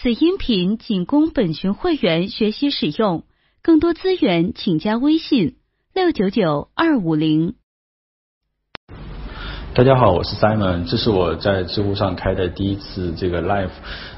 此音频仅供本群会员学习使用，更多资源请加微信六九九二五零。大家好，我是 Simon，这是我在知乎上开的第一次这个 live。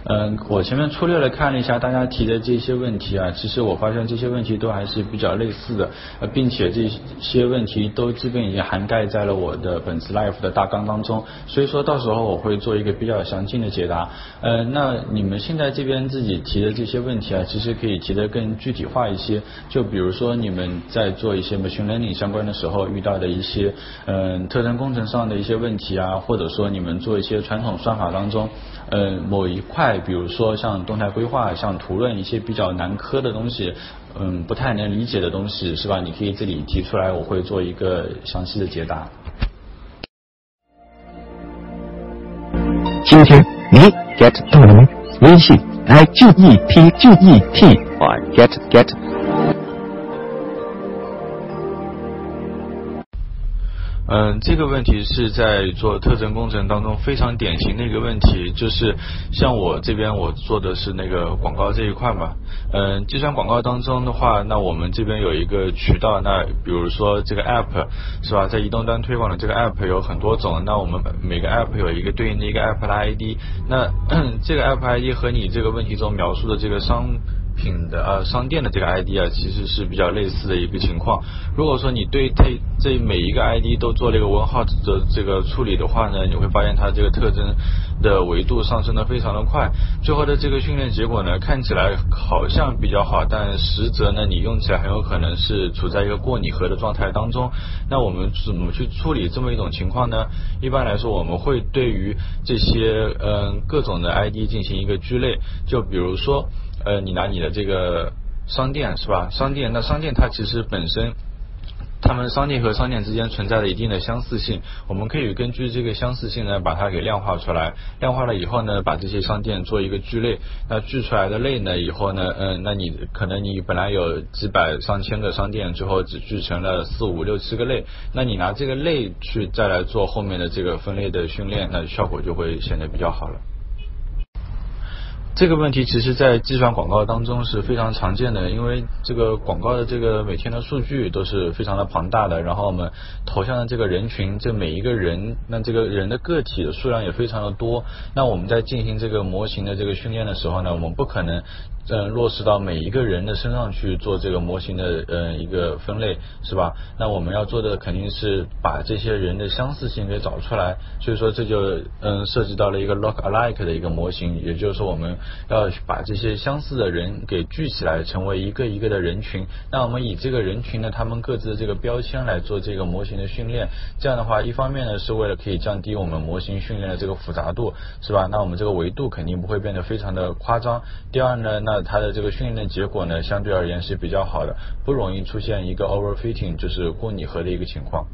嗯，我前面粗略的看了一下大家提的这些问题啊，其实我发现这些问题都还是比较类似的，呃，并且这些问题都基本已经涵盖在了我的本次 live 的大纲当中，所以说到时候我会做一个比较详尽的解答。呃，那你们现在这边自己提的这些问题啊，其实可以提的更具体化一些，就比如说你们在做一些 machine learning 相关的时候遇到的一些嗯特征工程上的一些。些问题啊，或者说你们做一些传统算法当中，呃，某一块，比如说像动态规划、像图论一些比较难磕的东西，嗯，不太能理解的东西，是吧？你可以这里提出来，我会做一个详细的解答。今天你 get 到了吗？微信 i g e t g e t 啊，get get。嗯，这个问题是在做特征工程当中非常典型的一个问题，就是像我这边我做的是那个广告这一块嘛。嗯，计算广告当中的话，那我们这边有一个渠道，那比如说这个 app 是吧，在移动端推广的这个 app 有很多种，那我们每个 app 有一个对应的一个 app 的 ID，那 这个 app ID 和你这个问题中描述的这个商。品的呃商店的这个 ID 啊，其实是比较类似的一个情况。如果说你对这这每一个 ID 都做了一个问号的这个处理的话呢，你会发现它这个特征的维度上升的非常的快。最后的这个训练结果呢，看起来好像比较好，但实则呢，你用起来很有可能是处在一个过拟合的状态当中。那我们怎么去处理这么一种情况呢？一般来说，我们会对于这些嗯各种的 ID 进行一个聚类，就比如说。呃，你拿你的这个商店是吧？商店，那商店它其实本身，他们商店和商店之间存在着一定的相似性，我们可以根据这个相似性呢，把它给量化出来。量化了以后呢，把这些商店做一个聚类。那聚出来的类呢，以后呢，嗯，那你可能你本来有几百上千个商店，最后只聚成了四五六七个类。那你拿这个类去再来做后面的这个分类的训练，那效果就会显得比较好了。这个问题其实，在计算广告当中是非常常见的，因为这个广告的这个每天的数据都是非常的庞大的，然后我们投向的这个人群，这每一个人，那这个人的个体的数量也非常的多，那我们在进行这个模型的这个训练的时候呢，我们不可能。嗯，落实到每一个人的身上去做这个模型的嗯一个分类是吧？那我们要做的肯定是把这些人的相似性给找出来，所以说这就嗯涉及到了一个 look alike 的一个模型，也就是说我们要把这些相似的人给聚起来，成为一个一个的人群。那我们以这个人群呢，他们各自的这个标签来做这个模型的训练，这样的话，一方面呢是为了可以降低我们模型训练的这个复杂度，是吧？那我们这个维度肯定不会变得非常的夸张。第二呢，那它的这个训练结果呢，相对而言是比较好的，不容易出现一个 overfitting，就是过拟合的一个情况。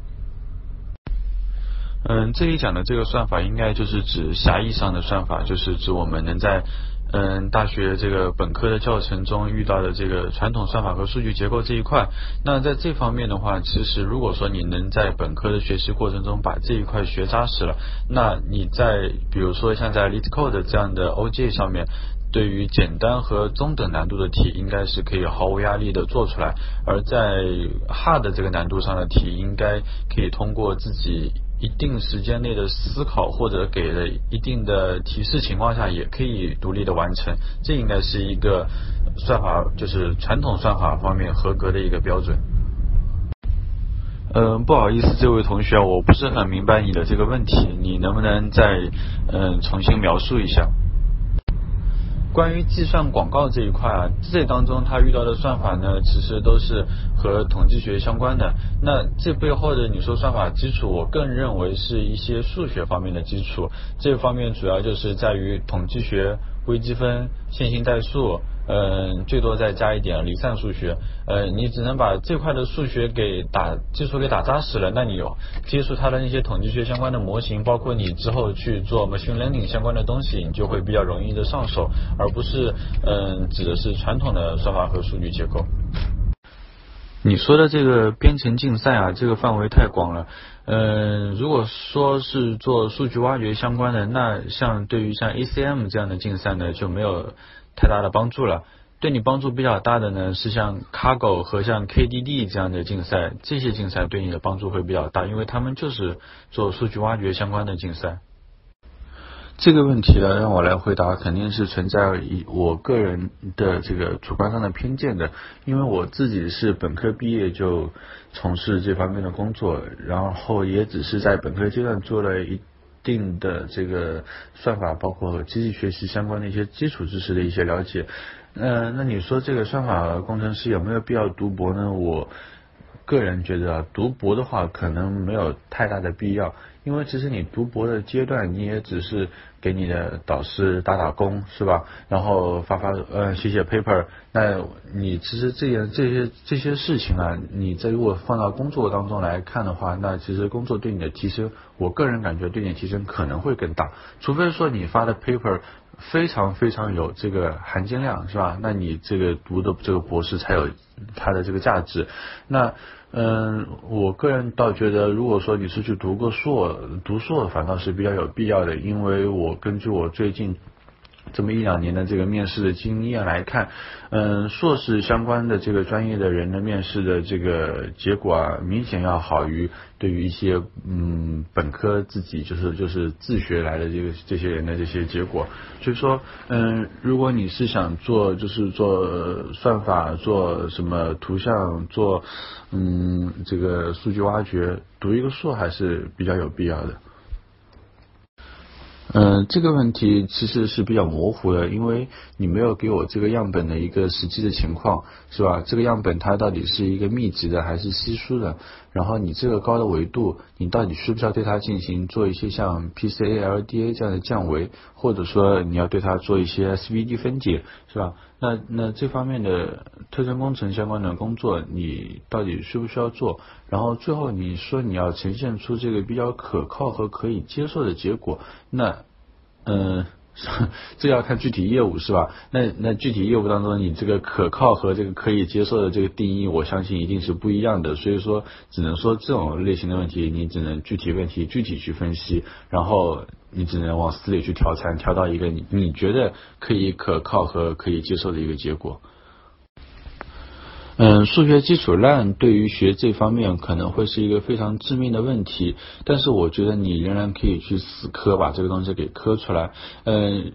嗯，这里讲的这个算法应该就是指狭义上的算法，就是指我们能在嗯大学这个本科的教程中遇到的这个传统算法和数据结构这一块。那在这方面的话，其实如果说你能在本科的学习过程中把这一块学扎实了，那你在比如说像在 LeetCode 这样的 OJ 上面。对于简单和中等难度的题，应该是可以毫无压力的做出来；而在 hard 这个难度上的题，应该可以通过自己一定时间内的思考，或者给了一定的提示情况下，也可以独立的完成。这应该是一个算法，就是传统算法方面合格的一个标准。嗯，不好意思，这位同学，我不是很明白你的这个问题，你能不能再嗯重新描述一下？关于计算广告这一块啊，这当中他遇到的算法呢，其实都是和统计学相关的。那这背后的你说算法基础，我更认为是一些数学方面的基础。这方面主要就是在于统计学、微积分、线性代数。嗯，最多再加一点离散数学。呃，你只能把这块的数学给打基础给打扎实了，那你有接触它的那些统计学相关的模型，包括你之后去做 machine learning 相关的东西，你就会比较容易的上手，而不是嗯指的是传统的算法和数据结构。你说的这个编程竞赛啊，这个范围太广了。嗯，如果说是做数据挖掘相关的，那像对于像 ACM 这样的竞赛呢，就没有太大的帮助了。对你帮助比较大的呢，是像 Cargo 和像 KDD 这样的竞赛，这些竞赛对你的帮助会比较大，因为他们就是做数据挖掘相关的竞赛。这个问题呢，让我来回答，肯定是存在以我个人的这个主观上的偏见的，因为我自己是本科毕业就从事这方面的工作，然后也只是在本科阶段做了一定的这个算法，包括机器学习相关的一些基础知识的一些了解。呃，那你说这个算法工程师有没有必要读博呢？我个人觉得啊读博的话，可能没有太大的必要。因为其实你读博的阶段，你也只是给你的导师打打工，是吧？然后发发呃写写 paper，那你其实这些这些这些事情啊，你在如果放到工作当中来看的话，那其实工作对你的提升，我个人感觉对你的提升可能会更大。除非说你发的 paper 非常非常有这个含金量，是吧？那你这个读的这个博士才有它的这个价值。那嗯，我个人倒觉得，如果说你是去读个硕，读硕反倒是比较有必要的，因为我根据我最近。这么一两年的这个面试的经验来看，嗯，硕士相关的这个专业的人的面试的这个结果啊，明显要好于对于一些嗯本科自己就是就是自学来的这个这些人的这些结果。所以说，嗯，如果你是想做就是做算法，做什么图像，做嗯这个数据挖掘，读一个硕还是比较有必要的。嗯，这个问题其实是比较模糊的，因为你没有给我这个样本的一个实际的情况，是吧？这个样本它到底是一个密集的还是稀疏的？然后你这个高的维度，你到底需不需要对它进行做一些像 PCA-LDA 这样的降维，或者说你要对它做一些 SVD 分解，是吧？那那这方面的特征工程相关的工作，你到底需不需要做？然后最后你说你要呈现出这个比较可靠和可以接受的结果，那嗯。这要看具体业务是吧？那那具体业务当中，你这个可靠和这个可以接受的这个定义，我相信一定是不一样的。所以说，只能说这种类型的问题，你只能具体问题具体去分析，然后你只能往死里去调参，调到一个你你觉得可以可靠和可以接受的一个结果。嗯，数学基础烂对于学这方面可能会是一个非常致命的问题，但是我觉得你仍然可以去死磕，把这个东西给磕出来。嗯，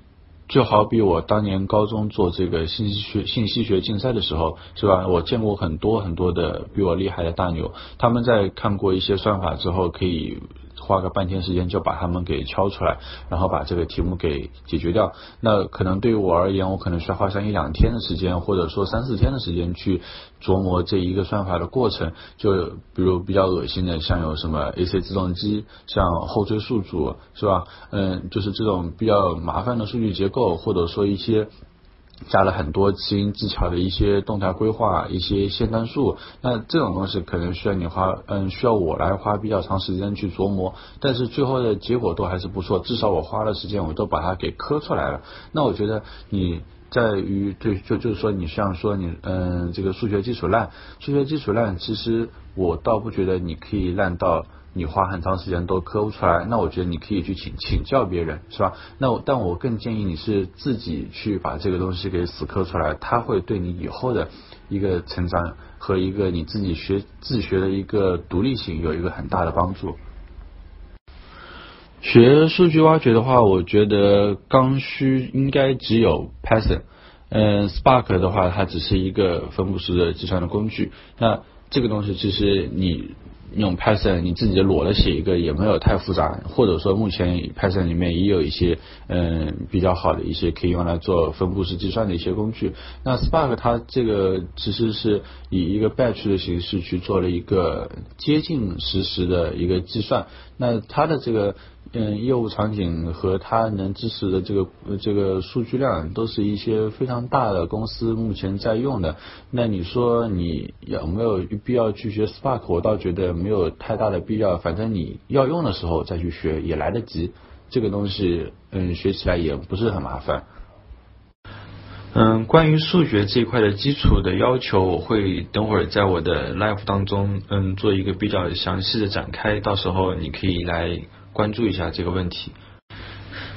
就好比我当年高中做这个信息学信息学竞赛的时候，是吧？我见过很多很多的比我厉害的大牛，他们在看过一些算法之后，可以。花个半天时间就把它们给敲出来，然后把这个题目给解决掉。那可能对于我而言，我可能需要花上一两天的时间，或者说三四天的时间去琢磨这一个算法的过程。就比如比较恶心的，像有什么 AC 自动机，像后缀数组，是吧？嗯，就是这种比较麻烦的数据结构，或者说一些。加了很多新技巧的一些动态规划，一些线段数，那这种东西可能需要你花，嗯，需要我来花比较长时间去琢磨，但是最后的结果都还是不错，至少我花了时间，我都把它给磕出来了。那我觉得你在于对，就就是说你像说你，嗯，这个数学基础烂，数学基础烂，其实我倒不觉得你可以烂到。你花很长时间都磕不出来，那我觉得你可以去请请教别人，是吧？那我但我更建议你是自己去把这个东西给死磕出来，它会对你以后的一个成长和一个你自己学自学的一个独立性有一个很大的帮助。学数据挖掘的话，我觉得刚需应该只有 Python，嗯，Spark 的话它只是一个分布式的计算的工具，那这个东西其实你。用 Python 你自己裸的写一个也没有太复杂，或者说目前 Python 里面也有一些嗯比较好的一些可以用来做分布式计算的一些工具。那 Spark 它这个其实是以一个 batch 的形式去做了一个接近实时的一个计算。那它的这个嗯业务场景和它能支持的这个这个数据量都是一些非常大的公司目前在用的。那你说你有没有必要去学 Spark？我倒觉得。没有太大的必要，反正你要用的时候再去学也来得及。这个东西，嗯，学起来也不是很麻烦。嗯，关于数学这一块的基础的要求，我会等会儿在我的 live 当中，嗯，做一个比较详细的展开，到时候你可以来关注一下这个问题。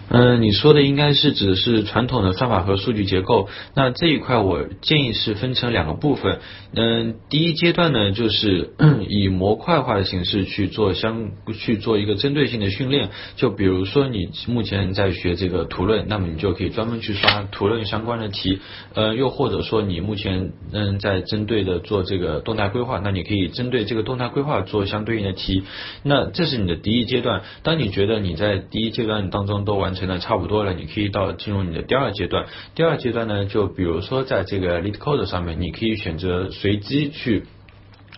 嗯，你说的应该是指的是传统的算法和数据结构。那这一块我建议是分成两个部分。嗯，第一阶段呢，就是 以模块化的形式去做相去做一个针对性的训练。就比如说你目前在学这个图论，那么你就可以专门去刷图论相关的题。呃，又或者说你目前嗯在针对的做这个动态规划，那你可以针对这个动态规划做相对应的题。那这是你的第一阶段。当你觉得你在第一阶段当中都完成的差不多了，你可以到进入你的第二阶段。第二阶段呢，就比如说在这个 LeetCode 上面，你可以选择随机去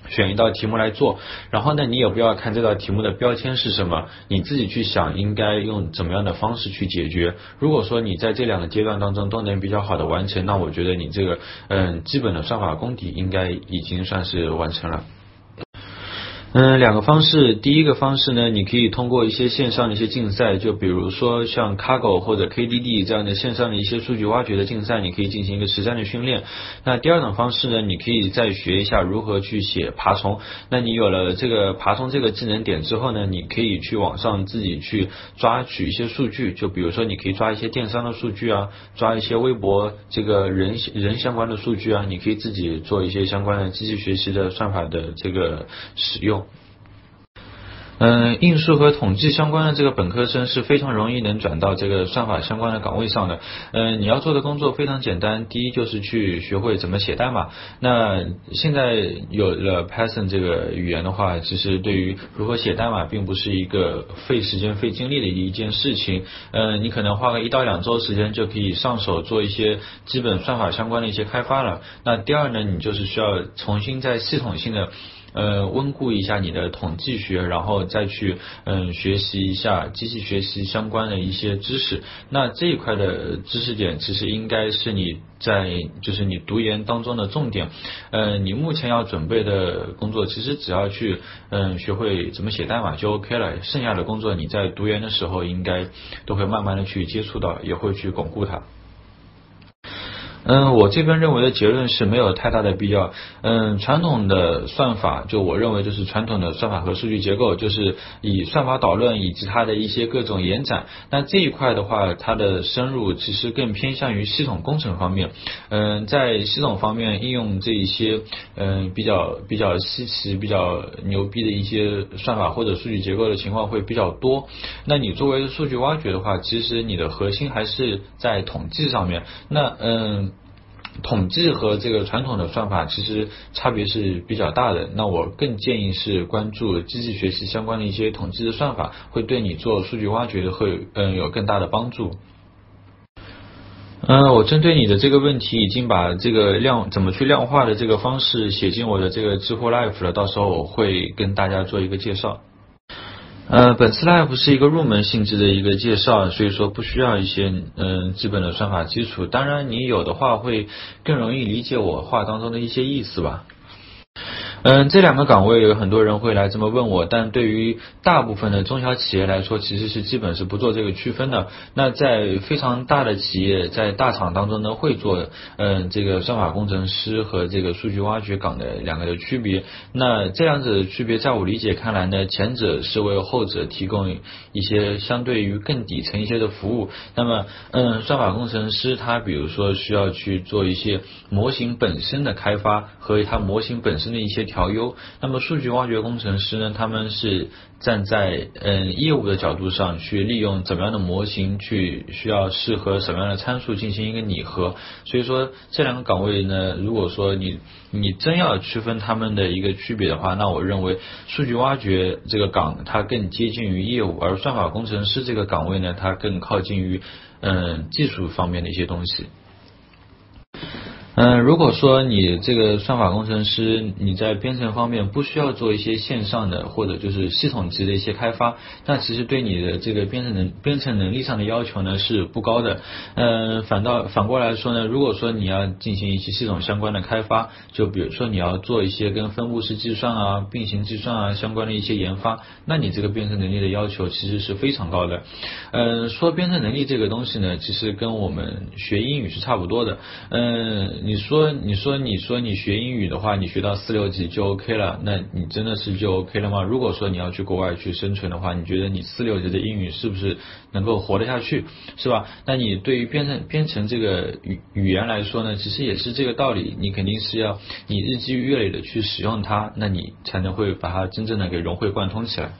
选一道题目来做。然后呢，你也不要看这道题目的标签是什么，你自己去想应该用怎么样的方式去解决。如果说你在这两个阶段当中都能比较好的完成，那我觉得你这个嗯基本的算法功底应该已经算是完成了。嗯，两个方式。第一个方式呢，你可以通过一些线上的一些竞赛，就比如说像 Kaggle 或者 KDD 这样的线上的一些数据挖掘的竞赛，你可以进行一个实战的训练。那第二种方式呢，你可以再学一下如何去写爬虫。那你有了这个爬虫这个技能点之后呢，你可以去网上自己去抓取一些数据，就比如说你可以抓一些电商的数据啊，抓一些微博这个人人相关的数据啊，你可以自己做一些相关的机器学习的算法的这个使用。嗯，应数和统计相关的这个本科生是非常容易能转到这个算法相关的岗位上的。嗯，你要做的工作非常简单，第一就是去学会怎么写代码。那现在有了 Python 这个语言的话，其实对于如何写代码并不是一个费时间、费精力的一件事情。嗯，你可能花个一到两周时间就可以上手做一些基本算法相关的一些开发了。那第二呢，你就是需要重新在系统性的。呃，温故一下你的统计学，然后再去嗯学习一下机器学习相关的一些知识。那这一块的知识点，其实应该是你在就是你读研当中的重点。呃，你目前要准备的工作，其实只要去嗯学会怎么写代码就 OK 了。剩下的工作你在读研的时候，应该都会慢慢的去接触到，也会去巩固它。嗯，我这边认为的结论是没有太大的必要。嗯，传统的算法，就我认为就是传统的算法和数据结构，就是以算法导论以及它的一些各种延展。那这一块的话，它的深入其实更偏向于系统工程方面。嗯，在系统方面应用这一些嗯比较比较稀奇、比较牛逼的一些算法或者数据结构的情况会比较多。那你作为数据挖掘的话，其实你的核心还是在统计上面。那嗯。统计和这个传统的算法其实差别是比较大的。那我更建议是关注机器学习相关的一些统计的算法，会对你做数据挖掘的会嗯有更大的帮助。嗯，我针对你的这个问题已经把这个量怎么去量化的这个方式写进我的这个知乎 Live 了，到时候我会跟大家做一个介绍。呃，本次 live 是一个入门性质的一个介绍，所以说不需要一些嗯基本的算法基础。当然，你有的话会更容易理解我话当中的一些意思吧。嗯，这两个岗位有很多人会来这么问我，但对于大部分的中小企业来说，其实是基本是不做这个区分的。那在非常大的企业，在大厂当中呢，会做嗯这个算法工程师和这个数据挖掘岗的两个的区别。那这样子的区别，在我理解看来呢，前者是为后者提供一些相对于更底层一些的服务。那么嗯，算法工程师他比如说需要去做一些模型本身的开发和它模型本身的一些调。优，那么数据挖掘工程师呢？他们是站在嗯业务的角度上去利用怎么样的模型去需要适合什么样的参数进行一个拟合。所以说这两个岗位呢，如果说你你真要区分他们的一个区别的话，那我认为数据挖掘这个岗它更接近于业务，而算法工程师这个岗位呢，它更靠近于嗯技术方面的一些东西。嗯，如果说你这个算法工程师你在编程方面不需要做一些线上的或者就是系统级的一些开发，那其实对你的这个编程能编程能力上的要求呢是不高的。嗯，反倒反过来说呢，如果说你要进行一些系统相关的开发，就比如说你要做一些跟分布式计算啊、并行计算啊相关的一些研发，那你这个编程能力的要求其实是非常高的。嗯，说编程能力这个东西呢，其实跟我们学英语是差不多的。嗯。你说，你说，你说你学英语的话，你学到四六级就 OK 了，那你真的是就 OK 了吗？如果说你要去国外去生存的话，你觉得你四六级的英语是不是能够活得下去，是吧？那你对于编程编程这个语语言来说呢，其实也是这个道理，你肯定是要你日积月累的去使用它，那你才能会把它真正的给融会贯通起来。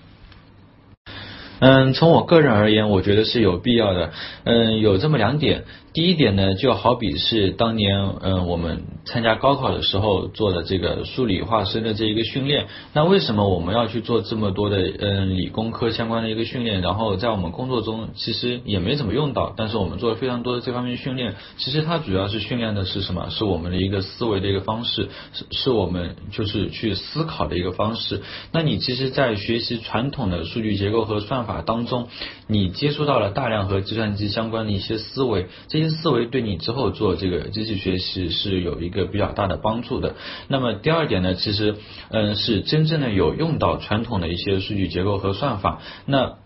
嗯，从我个人而言，我觉得是有必要的。嗯，有这么两点。第一点呢，就好比是当年嗯我们参加高考的时候做的这个数理化生的这一个训练。那为什么我们要去做这么多的嗯理工科相关的一个训练？然后在我们工作中其实也没怎么用到，但是我们做了非常多的这方面训练。其实它主要是训练的是什么？是我们的一个思维的一个方式，是是我们就是去思考的一个方式。那你其实，在学习传统的数据结构和算法当中，你接触到了大量和计算机相关的一些思维，这些。思维对你之后做这个机器学习是有一个比较大的帮助的。那么第二点呢，其实嗯是真正的有用到传统的一些数据结构和算法。那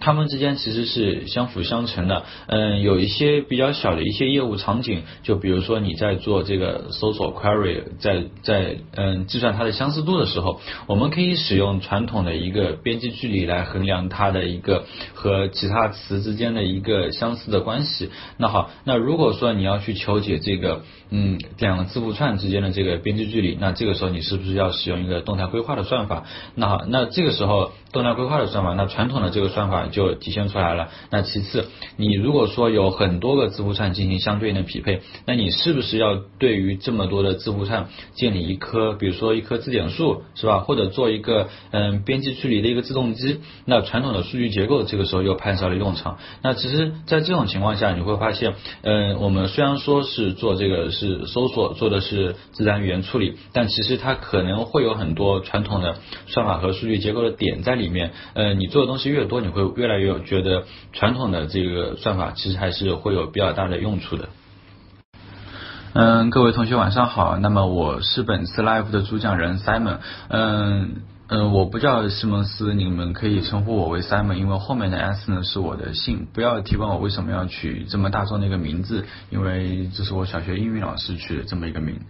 他们之间其实是相辅相成的，嗯，有一些比较小的一些业务场景，就比如说你在做这个搜索 query，在在嗯计算它的相似度的时候，我们可以使用传统的一个边际距离来衡量它的一个和其他词之间的一个相似的关系。那好，那如果说你要去求解这个嗯两个字符串之间的这个边际距离，那这个时候你是不是要使用一个动态规划的算法？那好，那这个时候动态规划的算法，那传统的这个算法。就体现出来了。那其次，你如果说有很多个字符串进行相对应的匹配，那你是不是要对于这么多的字符串建立一棵，比如说一棵字典树，是吧？或者做一个嗯编辑距离的一个自动机？那传统的数据结构这个时候又派上了用场。那其实，在这种情况下，你会发现，嗯，我们虽然说是做这个是搜索，做的是自然语言处理，但其实它可能会有很多传统的算法和数据结构的点在里面。嗯，你做的东西越多，你会。越来越觉得传统的这个算法其实还是会有比较大的用处的。嗯，各位同学晚上好。那么我是本次 live 的主讲人 Simon。嗯嗯，我不叫西蒙斯，你们可以称呼我为 Simon，因为后面的 S 呢是我的姓。不要提问我为什么要取这么大众的一个名字，因为这是我小学英语老师取的这么一个名。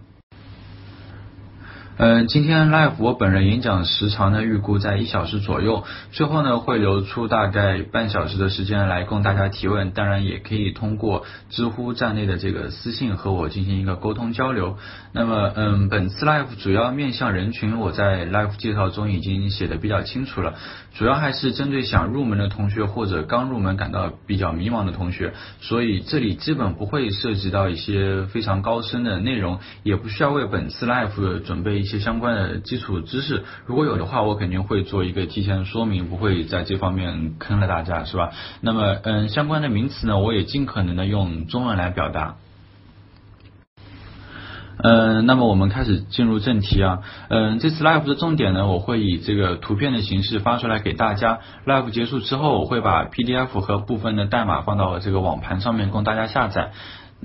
嗯，今天 live 我本人演讲时长呢预估在一小时左右，最后呢会留出大概半小时的时间来供大家提问，当然也可以通过知乎站内的这个私信和我进行一个沟通交流。那么，嗯，本次 live 主要面向人群，我在 live 介绍中已经写的比较清楚了，主要还是针对想入门的同学或者刚入门感到比较迷茫的同学，所以这里基本不会涉及到一些非常高深的内容，也不需要为本次 live 准备。一些相关的基础知识，如果有的话，我肯定会做一个提前说明，不会在这方面坑了大家，是吧？那么，嗯，相关的名词呢，我也尽可能的用中文来表达。嗯，那么我们开始进入正题啊。嗯，这次 live 的重点呢，我会以这个图片的形式发出来给大家。live 结束之后，我会把 PDF 和部分的代码放到这个网盘上面供大家下载。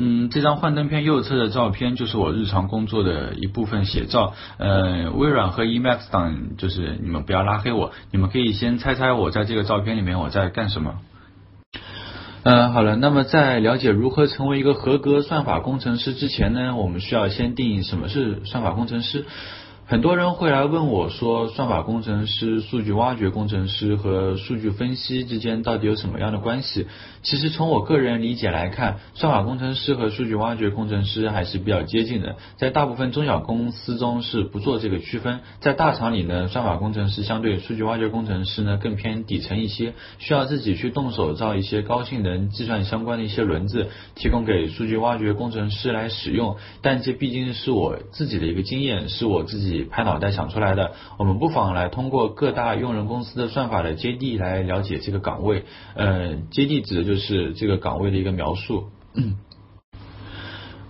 嗯，这张幻灯片右侧的照片就是我日常工作的一部分写照。呃，微软和 Emacs 党就是你们不要拉黑我，你们可以先猜猜我在这个照片里面我在干什么。嗯，好了，那么在了解如何成为一个合格算法工程师之前呢，我们需要先定义什么是算法工程师。很多人会来问我说，算法工程师、数据挖掘工程师和数据分析之间到底有什么样的关系？其实从我个人理解来看，算法工程师和数据挖掘工程师还是比较接近的。在大部分中小公司中是不做这个区分，在大厂里呢，算法工程师相对数据挖掘工程师呢更偏底层一些，需要自己去动手造一些高性能计算相关的一些轮子，提供给数据挖掘工程师来使用。但这毕竟是我自己的一个经验，是我自己。拍脑袋想出来的，我们不妨来通过各大用人公司的算法的接地来了解这个岗位。呃接地指就是这个岗位的一个描述。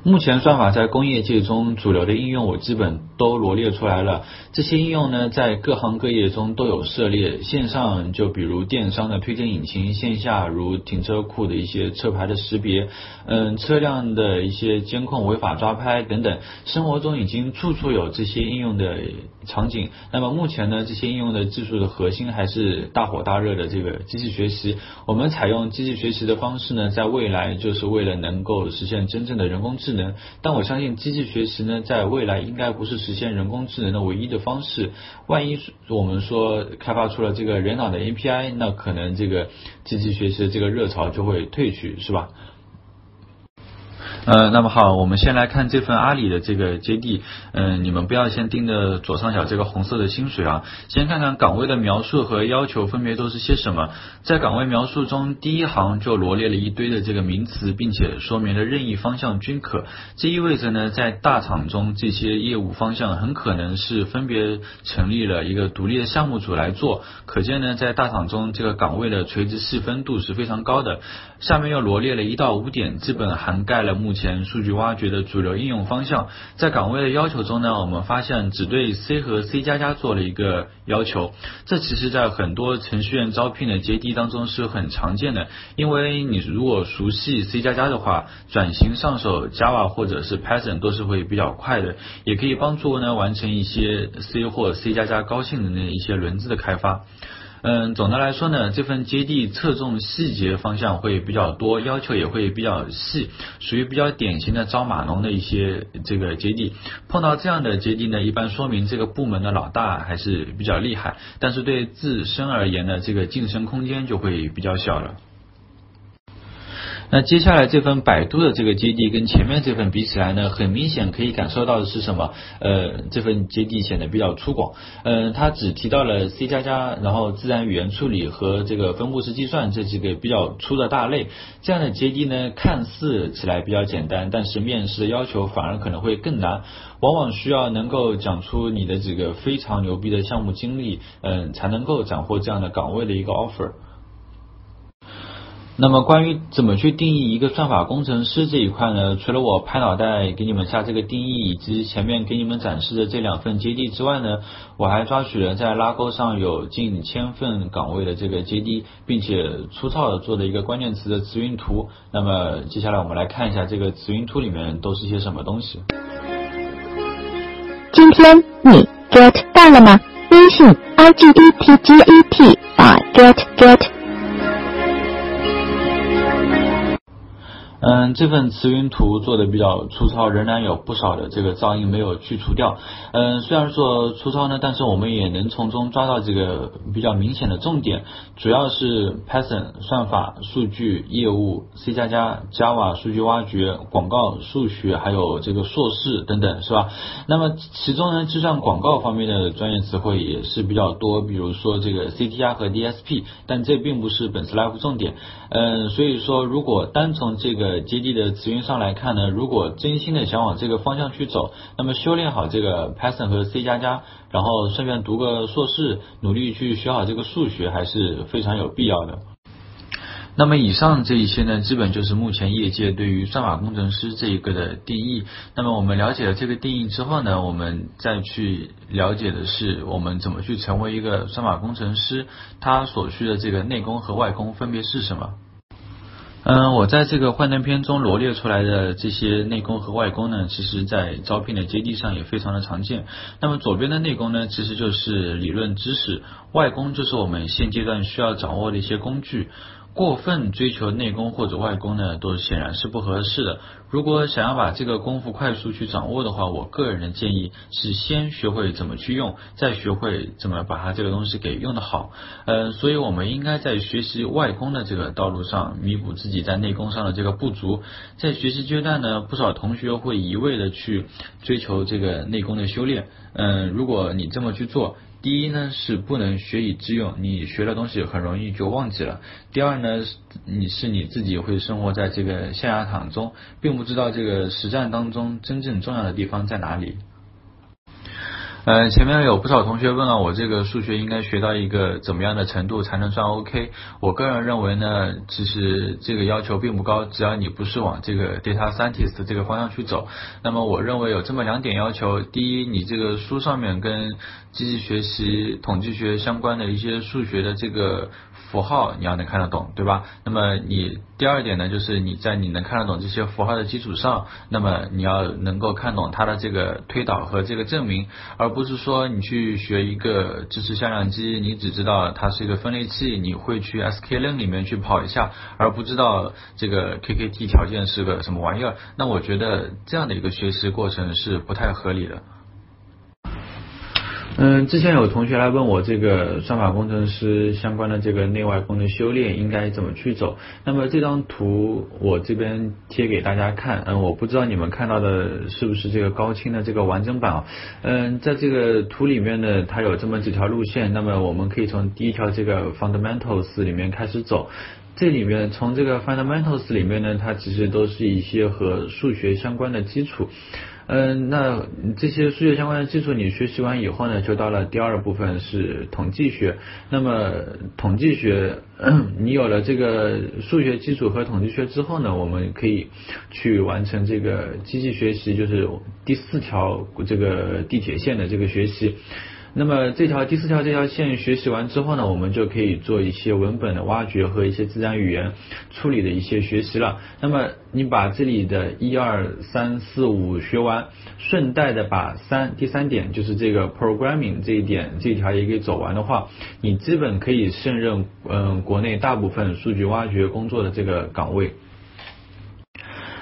目前算法在工业界中主流的应用，我基本都罗列出来了。这些应用呢，在各行各业中都有涉猎。线上就比如电商的推荐引擎，线下如停车库的一些车牌的识别，嗯，车辆的一些监控、违法抓拍等等。生活中已经处处有这些应用的场景。那么目前呢，这些应用的技术的核心还是大火大热的这个机器学习。我们采用机器学习的方式呢，在未来就是为了能够实现真正的人工智。智能，但我相信机器学习呢，在未来应该不是实现人工智能的唯一的方式。万一我们说开发出了这个人脑的 API，那可能这个机器学习的这个热潮就会退去，是吧？呃，那么好，我们先来看这份阿里的这个接地。嗯，你们不要先盯着左上角这个红色的薪水啊，先看看岗位的描述和要求分别都是些什么。在岗位描述中，第一行就罗列了一堆的这个名词，并且说明了任意方向均可。这意味着呢，在大厂中，这些业务方向很可能是分别成立了一个独立的项目组来做。可见呢，在大厂中，这个岗位的垂直细分度是非常高的。下面又罗列了一到五点，基本涵盖了目目。前数据挖掘的主流应用方向，在岗位的要求中呢，我们发现只对 C 和 C 加加做了一个要求。这其实，在很多程序员招聘的阶梯当中是很常见的。因为你如果熟悉 C 加加的话，转型上手 Java 或者是 Python 都是会比较快的，也可以帮助呢完成一些 C 或 C 加加高性能的一些轮子的开发。嗯，总的来说呢，这份接地侧重细节方向会比较多，要求也会比较细，属于比较典型的招码农的一些这个接地。碰到这样的接地呢，一般说明这个部门的老大还是比较厉害，但是对自身而言呢，这个晋升空间就会比较小了。那接下来这份百度的这个接地跟前面这份比起来呢，很明显可以感受到的是什么？呃，这份接地显得比较粗犷。嗯，它只提到了 C 加加，然后自然语言处理和这个分布式计算这几个比较粗的大类。这样的接地呢，看似起来比较简单，但是面试的要求反而可能会更难，往往需要能够讲出你的这个非常牛逼的项目经历，嗯，才能够斩获这样的岗位的一个 offer。那么关于怎么去定义一个算法工程师这一块呢？除了我拍脑袋给你们下这个定义，以及前面给你们展示的这两份接地之外呢，我还抓取了在拉钩上有近千份岗位的这个接地，并且粗糙的做的一个关键词的词云图。那么接下来我们来看一下这个词云图里面都是些什么东西。今天你 get 到了吗？微信 i g e t g e t 啊 get get。嗯，这份词云图做的比较粗糙，仍然有不少的这个噪音没有去除掉。嗯，虽然说粗糙呢，但是我们也能从中抓到这个比较明显的重点，主要是 Python 算法、数据、业务、C 加加、Java 数据挖掘、广告、数学，还有这个硕士等等，是吧？那么其中呢，计算广告方面的专业词汇也是比较多，比如说这个 CTR 和 DSP，但这并不是本次 live 重点。嗯，所以说如果单从这个接地的词云上来看呢，如果真心的想往这个方向去走，那么修炼好这个 Python 和 C 加加，然后顺便读个硕士，努力去学好这个数学，还是非常有必要的。那么以上这一些呢，基本就是目前业界对于算法工程师这一个的定义。那么我们了解了这个定义之后呢，我们再去了解的是我们怎么去成为一个算法工程师，他所需的这个内功和外功分别是什么？嗯，我在这个幻灯片中罗列出来的这些内功和外功呢，其实在招聘的阶梯上也非常的常见。那么左边的内功呢，其实就是理论知识，外功就是我们现阶段需要掌握的一些工具。过分追求内功或者外功呢，都显然是不合适的。如果想要把这个功夫快速去掌握的话，我个人的建议是先学会怎么去用，再学会怎么把它这个东西给用得好。呃，所以我们应该在学习外功的这个道路上，弥补自己在内功上的这个不足。在学习阶段呢，不少同学会一味的去追求这个内功的修炼。嗯，如果你这么去做。第一呢是不能学以致用，你学的东西很容易就忘记了。第二呢，你是你自己会生活在这个象牙塔中，并不知道这个实战当中真正重要的地方在哪里。呃，前面有不少同学问了我，这个数学应该学到一个怎么样的程度才能算 OK？我个人认为呢，其实这个要求并不高，只要你不是往这个 data scientist 这个方向去走。那么我认为有这么两点要求：第一，你这个书上面跟机器学习、统计学相关的一些数学的这个。符号你要能看得懂，对吧？那么你第二点呢，就是你在你能看得懂这些符号的基础上，那么你要能够看懂它的这个推导和这个证明，而不是说你去学一个支持向量机，你只知道它是一个分类器，你会去 sklearn 里面去跑一下，而不知道这个 KKT 条件是个什么玩意儿。那我觉得这样的一个学习过程是不太合理的。嗯，之前有同学来问我这个算法工程师相关的这个内外功能修炼应该怎么去走。那么这张图我这边贴给大家看，嗯，我不知道你们看到的是不是这个高清的这个完整版啊？嗯，在这个图里面呢，它有这么几条路线。那么我们可以从第一条这个 fundamentals 里面开始走。这里面从这个 fundamentals 里面呢，它其实都是一些和数学相关的基础。嗯，那这些数学相关的基础你学习完以后呢，就到了第二部分是统计学。那么统计学，你有了这个数学基础和统计学之后呢，我们可以去完成这个机器学习，就是第四条这个地铁线的这个学习。那么这条第四条这条线学习完之后呢，我们就可以做一些文本的挖掘和一些自然语言处理的一些学习了。那么你把这里的一二三四五学完，顺带的把三第三点就是这个 programming 这一点这一条也给走完的话，你基本可以胜任嗯国内大部分数据挖掘工作的这个岗位。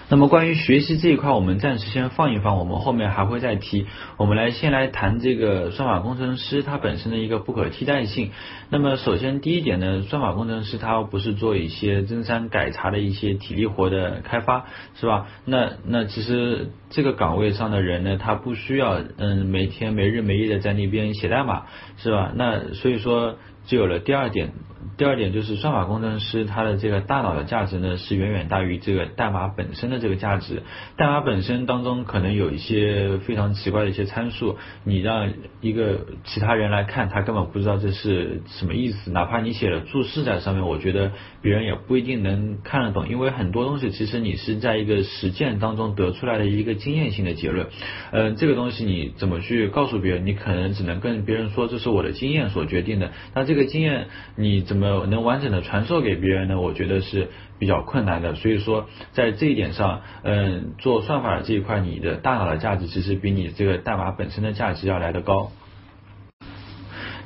那么关于学习这一块，我们暂时先放一放，我们后面还会再提。我们来先来谈这个算法工程师它本身的一个不可替代性。那么首先第一点呢，算法工程师他不是做一些增删改查的一些体力活的开发，是吧？那那其实这个岗位上的人呢，他不需要嗯每天没日没夜的在那边写代码，是吧？那所以说就有了第二点。第二点就是算法工程师他的这个大脑的价值呢是远远大于这个代码本身的这个价值。代码本身当中可能有一些非常奇怪的一些参数，你让一个其他人来看，他根本不知道这是什么意思。哪怕你写了注释在上面，我觉得别人也不一定能看得懂，因为很多东西其实你是在一个实践当中得出来的一个经验性的结论。嗯，这个东西你怎么去告诉别人？你可能只能跟别人说这是我的经验所决定的。那这个经验你怎么？么，能完整的传授给别人呢，我觉得是比较困难的。所以说，在这一点上，嗯，做算法这一块，你的大脑的价值其实比你这个代码本身的价值要来得高。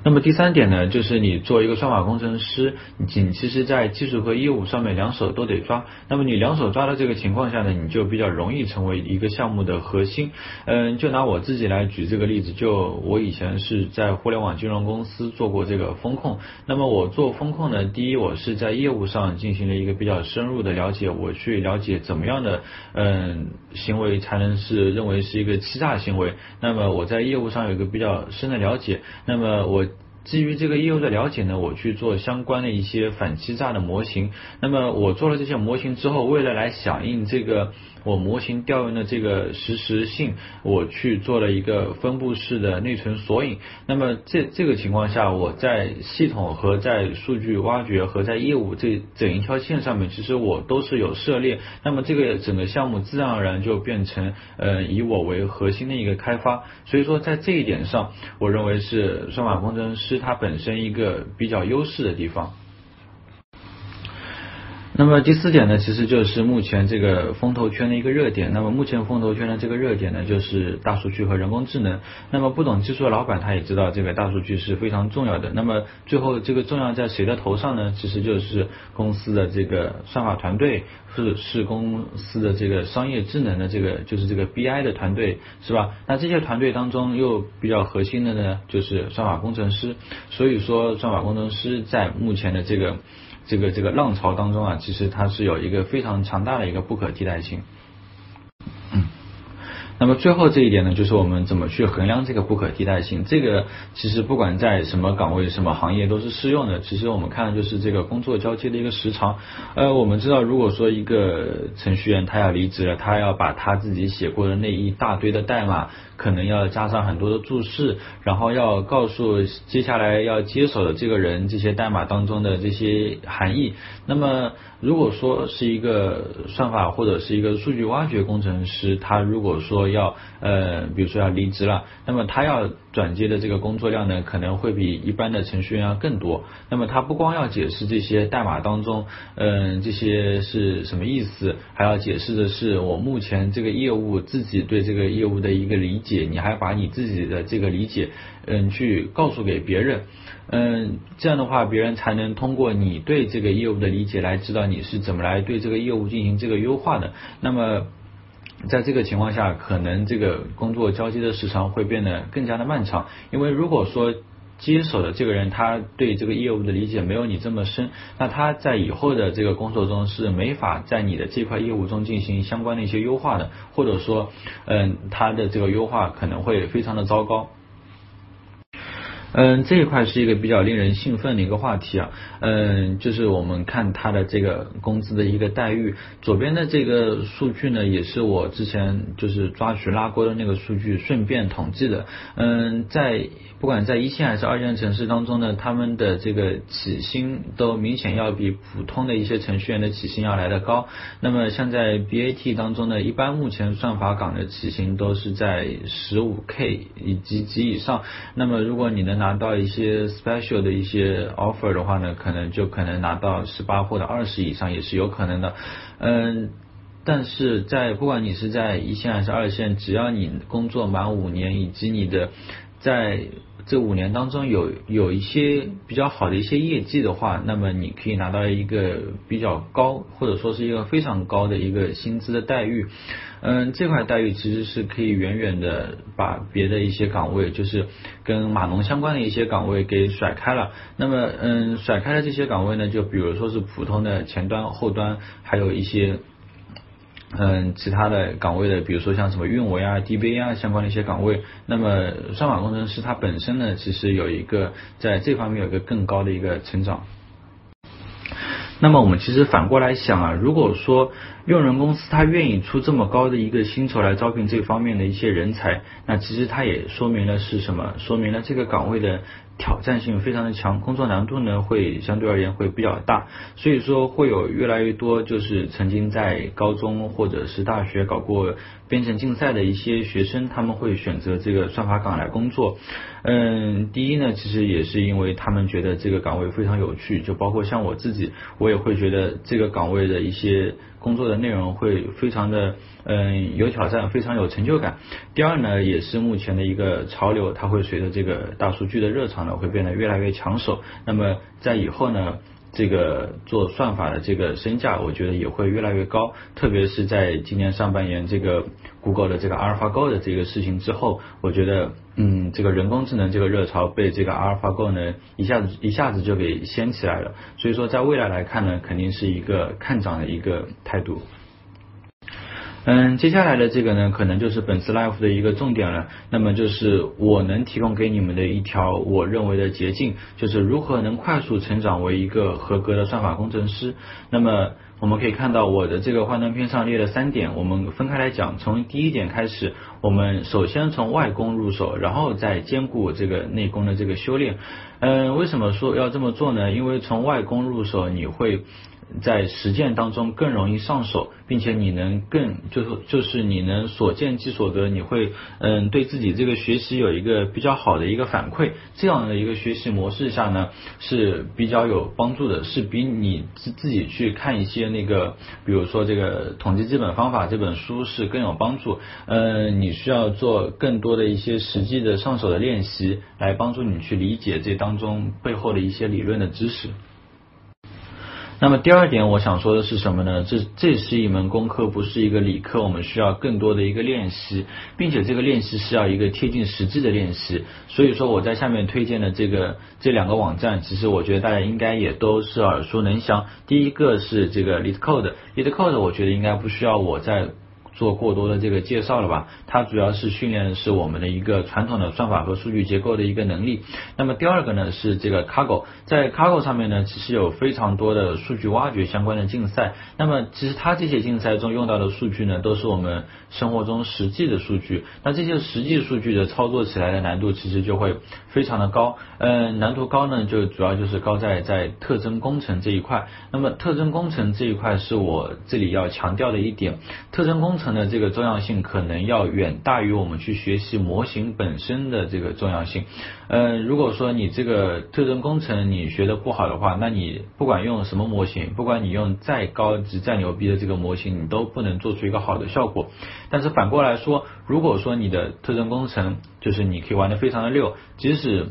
那么第三点呢，就是你做一个算法工程师，你其实，在技术和业务上面两手都得抓。那么你两手抓的这个情况下呢，你就比较容易成为一个项目的核心。嗯，就拿我自己来举这个例子，就我以前是在互联网金融公司做过这个风控。那么我做风控呢，第一，我是在业务上进行了一个比较深入的了解，我去了解怎么样的嗯行为才能是认为是一个欺诈行为。那么我在业务上有一个比较深的了解。那么我。基于这个业务的了解呢，我去做相关的一些反欺诈的模型。那么我做了这些模型之后，为了来响应这个。我模型调用的这个实时性，我去做了一个分布式的内存索引。那么这这个情况下，我在系统和在数据挖掘和在业务这整一条线上面，其实我都是有涉猎。那么这个整个项目自然而然就变成呃以我为核心的一个开发。所以说在这一点上，我认为是算法工程师它本身一个比较优势的地方。那么第四点呢，其实就是目前这个风投圈的一个热点。那么目前风投圈的这个热点呢，就是大数据和人工智能。那么不懂技术的老板他也知道这个大数据是非常重要的。那么最后这个重要在谁的头上呢？其实就是公司的这个算法团队，是是公司的这个商业智能的这个就是这个 BI 的团队，是吧？那这些团队当中又比较核心的呢，就是算法工程师。所以说算法工程师在目前的这个。这个这个浪潮当中啊，其实它是有一个非常强大的一个不可替代性。那么最后这一点呢，就是我们怎么去衡量这个不可替代性。这个其实不管在什么岗位、什么行业都是适用的。其实我们看的就是这个工作交接的一个时长。呃，我们知道，如果说一个程序员他要离职了，他要把他自己写过的那一大堆的代码，可能要加上很多的注释，然后要告诉接下来要接手的这个人这些代码当中的这些含义。那么如果说是一个算法或者是一个数据挖掘工程师，他如果说要呃，比如说要离职了，那么他要转接的这个工作量呢，可能会比一般的程序员要更多。那么他不光要解释这些代码当中，嗯，这些是什么意思，还要解释的是我目前这个业务自己对这个业务的一个理解，你还把你自己的这个理解，嗯，去告诉给别人。嗯，这样的话，别人才能通过你对这个业务的理解来知道你是怎么来对这个业务进行这个优化的。那么，在这个情况下，可能这个工作交接的时长会变得更加的漫长。因为如果说接手的这个人他对这个业务的理解没有你这么深，那他在以后的这个工作中是没法在你的这块业务中进行相关的一些优化的，或者说，嗯，他的这个优化可能会非常的糟糕。嗯，这一块是一个比较令人兴奋的一个话题啊。嗯，就是我们看他的这个工资的一个待遇。左边的这个数据呢，也是我之前就是抓取拉钩的那个数据，顺便统计的。嗯，在不管在一线还是二线城市当中呢，他们的这个起薪都明显要比普通的一些程序员的起薪要来的高。那么像在 BAT 当中呢，一般目前算法岗的起薪都是在十五 K 以及及以上。那么如果你能拿到一些 special 的一些 offer 的话呢，可能就可能拿到十八或者二十以上也是有可能的。嗯，但是在不管你是在一线还是二线，只要你工作满五年，以及你的在这五年当中有有一些比较好的一些业绩的话，那么你可以拿到一个比较高或者说是一个非常高的一个薪资的待遇。嗯，这块待遇其实是可以远远的把别的一些岗位，就是跟码农相关的一些岗位给甩开了。那么，嗯，甩开了这些岗位呢，就比如说是普通的前端、后端，还有一些。嗯，其他的岗位的，比如说像什么运维啊、DBA 啊相关的一些岗位，那么算法工程师他本身呢，其实有一个在这方面有一个更高的一个成长。那么我们其实反过来想啊，如果说用人公司他愿意出这么高的一个薪酬来招聘这方面的一些人才，那其实他也说明了是什么？说明了这个岗位的。挑战性非常的强，工作难度呢会相对而言会比较大，所以说会有越来越多就是曾经在高中或者是大学搞过编程竞赛的一些学生，他们会选择这个算法岗来工作。嗯，第一呢，其实也是因为他们觉得这个岗位非常有趣，就包括像我自己，我也会觉得这个岗位的一些工作的内容会非常的。嗯，有挑战，非常有成就感。第二呢，也是目前的一个潮流，它会随着这个大数据的热潮呢，会变得越来越抢手。那么在以后呢？这个做算法的这个身价，我觉得也会越来越高，特别是在今年上半年这个 Google 的这个 AlphaGo 的这个事情之后，我觉得，嗯，这个人工智能这个热潮被这个 AlphaGo 呢一下子一下子就给掀起来了。所以说，在未来来看呢，肯定是一个看涨的一个态度。嗯，接下来的这个呢，可能就是本次 live 的一个重点了。那么就是我能提供给你们的一条我认为的捷径，就是如何能快速成长为一个合格的算法工程师。那么我们可以看到我的这个幻灯片上列了三点，我们分开来讲。从第一点开始，我们首先从外功入手，然后再兼顾这个内功的这个修炼。嗯，为什么说要这么做呢？因为从外功入手，你会。在实践当中更容易上手，并且你能更就是就是你能所见即所得，你会嗯对自己这个学习有一个比较好的一个反馈，这样的一个学习模式下呢是比较有帮助的，是比你自自己去看一些那个比如说这个统计基本方法这本书是更有帮助，嗯你需要做更多的一些实际的上手的练习，来帮助你去理解这当中背后的一些理论的知识。那么第二点，我想说的是什么呢？这这是一门功课，不是一个理科，我们需要更多的一个练习，并且这个练习是要一个贴近实际的练习。所以说我在下面推荐的这个这两个网站，其实我觉得大家应该也都是耳熟能详。第一个是这个 LeetCode，LeetCode 我觉得应该不需要我在。做过多的这个介绍了吧。它主要是训练的是我们的一个传统的算法和数据结构的一个能力。那么第二个呢是这个 Cargo，在 Cargo 上面呢，其实有非常多的数据挖掘相关的竞赛。那么其实它这些竞赛中用到的数据呢，都是我们生活中实际的数据。那这些实际数据的操作起来的难度其实就会非常的高。嗯，难度高呢，就主要就是高在在特征工程这一块。那么特征工程这一块是我这里要强调的一点，特征工程的这个重要性可能要远大于我们去学习模型本身的这个重要性。嗯，如果说你这个特征工程你学的不好的话，那你不管用什么模型，不管你用再高级再牛逼的这个模型，你都不能做出一个好的效果。但是反过来说，如果说你的特征工程就是你可以玩的非常的溜，即使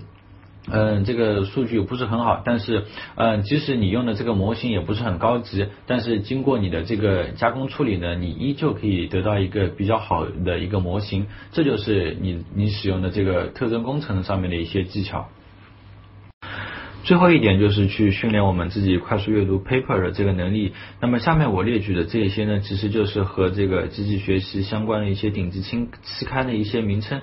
嗯，这个数据不是很好，但是嗯，即使你用的这个模型也不是很高级，但是经过你的这个加工处理呢，你依旧可以得到一个比较好的一个模型。这就是你你使用的这个特征工程上面的一些技巧。最后一点就是去训练我们自己快速阅读 paper 的这个能力。那么下面我列举的这一些呢，其实就是和这个机器学习相关的一些顶级期期刊的一些名称。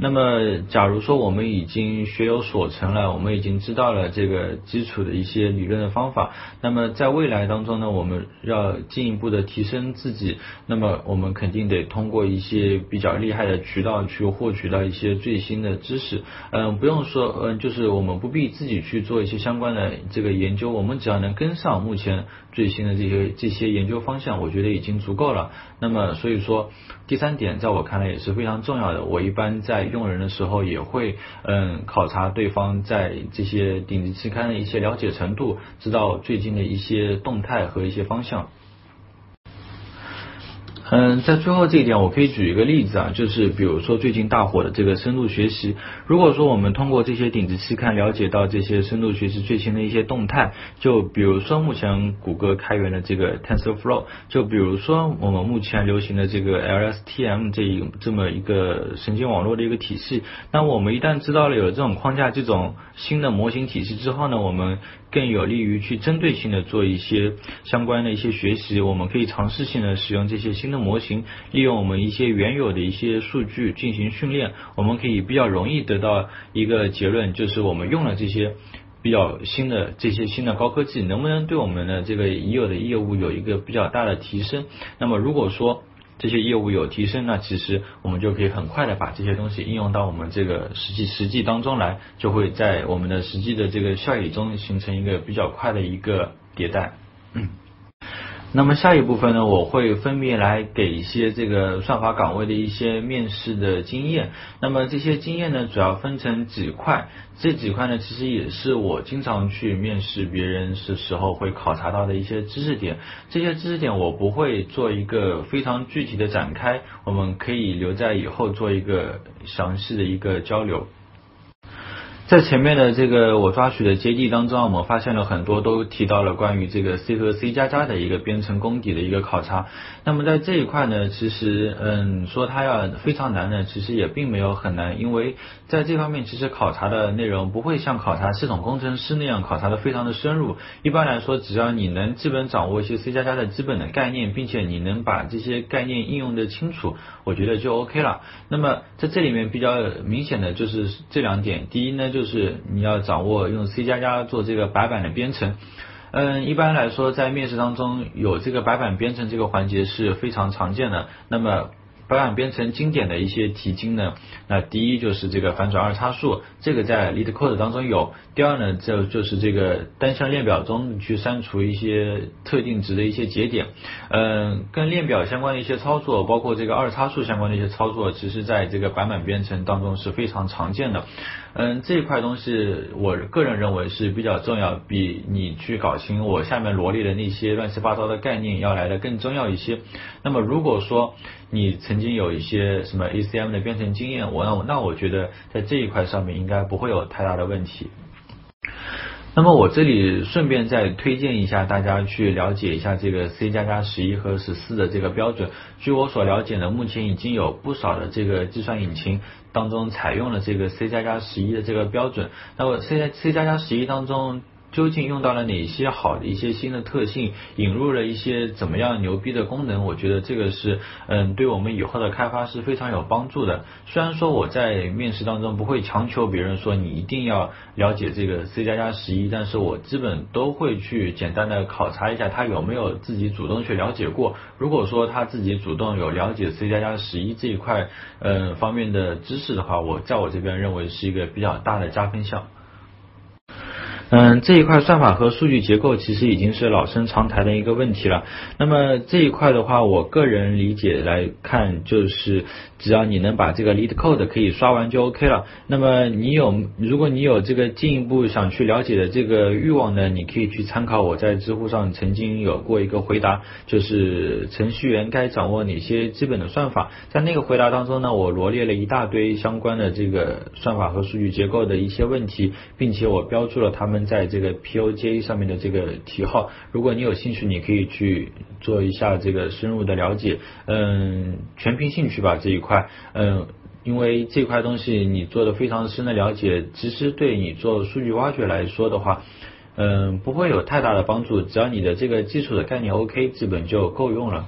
那么，假如说我们已经学有所成了，我们已经知道了这个基础的一些理论的方法，那么在未来当中呢，我们要进一步的提升自己，那么我们肯定得通过一些比较厉害的渠道去获取到一些最新的知识。嗯，不用说，嗯，就是我们不必自己去做做一些相关的这个研究，我们只要能跟上目前最新的这些这些研究方向，我觉得已经足够了。那么，所以说第三点，在我看来也是非常重要的。我一般在用人的时候也会嗯考察对方在这些顶级期刊的一些了解程度，知道最近的一些动态和一些方向。嗯，在最后这一点，我可以举一个例子啊，就是比如说最近大火的这个深度学习。如果说我们通过这些顶级期刊了解到这些深度学习最新的一些动态，就比如说目前谷歌开源的这个 TensorFlow，就比如说我们目前流行的这个 LSTM 这一这么一个神经网络的一个体系，那我们一旦知道了有了这种框架、这种新的模型体系之后呢，我们更有利于去针对性的做一些相关的一些学习。我们可以尝试性的使用这些新的。模型利用我们一些原有的一些数据进行训练，我们可以比较容易得到一个结论，就是我们用了这些比较新的这些新的高科技，能不能对我们的这个已有的业务有一个比较大的提升？那么如果说这些业务有提升，那其实我们就可以很快的把这些东西应用到我们这个实际实际当中来，就会在我们的实际的这个效益中形成一个比较快的一个迭代。嗯。那么下一部分呢，我会分别来给一些这个算法岗位的一些面试的经验。那么这些经验呢，主要分成几块，这几块呢，其实也是我经常去面试别人的时候会考察到的一些知识点。这些知识点我不会做一个非常具体的展开，我们可以留在以后做一个详细的一个交流。在前面的这个我抓取的接地当中，我们发现了很多都提到了关于这个 C 和 C 加加的一个编程功底的一个考察。那么在这一块呢，其实嗯说它要非常难呢，其实也并没有很难，因为在这方面其实考察的内容不会像考察系统工程师那样考察的非常的深入。一般来说，只要你能基本掌握一些 C 加加的基本的概念，并且你能把这些概念应用的清楚，我觉得就 OK 了。那么在这里面比较明显的就是这两点，第一呢就。就是你要掌握用 C 加加做这个白板的编程，嗯，一般来说在面试当中有这个白板编程这个环节是非常常见的。那么白板编程经典的一些题经呢，那第一就是这个反转二叉树，这个在 LeetCode 当中有。第二呢，就就是这个单项列表中去删除一些特定值的一些节点，嗯，跟链表相关的一些操作，包括这个二叉树相关的一些操作，其实在这个白板编程当中是非常常见的。嗯，这一块东西我个人认为是比较重要，比你去搞清我下面罗列的那些乱七八糟的概念要来的更重要一些。那么如果说你曾曾经有一些什么 ACM 的编程经验，我那那我觉得在这一块上面应该不会有太大的问题。那么我这里顺便再推荐一下大家去了解一下这个 C 加加十一和十四的这个标准。据我所了解呢，目前已经有不少的这个计算引擎当中采用了这个 C 加加十一的这个标准。那么 C C 加加十一当中究竟用到了哪些好的一些新的特性，引入了一些怎么样牛逼的功能，我觉得这个是嗯对我们以后的开发是非常有帮助的。虽然说我在面试当中不会强求别人说你一定要了解这个 C 加加十一，但是我基本都会去简单的考察一下他有没有自己主动去了解过。如果说他自己主动有了解 C 加加十一这一块嗯方面的知识的话，我在我这边认为是一个比较大的加分项。嗯，这一块算法和数据结构其实已经是老生常谈的一个问题了。那么这一块的话，我个人理解来看，就是只要你能把这个 lead code 可以刷完就 OK 了。那么你有，如果你有这个进一步想去了解的这个欲望呢，你可以去参考我在知乎上曾经有过一个回答，就是程序员该掌握哪些基本的算法。在那个回答当中呢，我罗列了一大堆相关的这个算法和数据结构的一些问题，并且我标注了他们。在这个 POJ 上面的这个题号，如果你有兴趣，你可以去做一下这个深入的了解，嗯，全凭兴趣吧这一块，块嗯，因为这块东西你做的非常深的了解，其实对你做数据挖掘来说的话，嗯，不会有太大的帮助，只要你的这个基础的概念 OK，基本就够用了。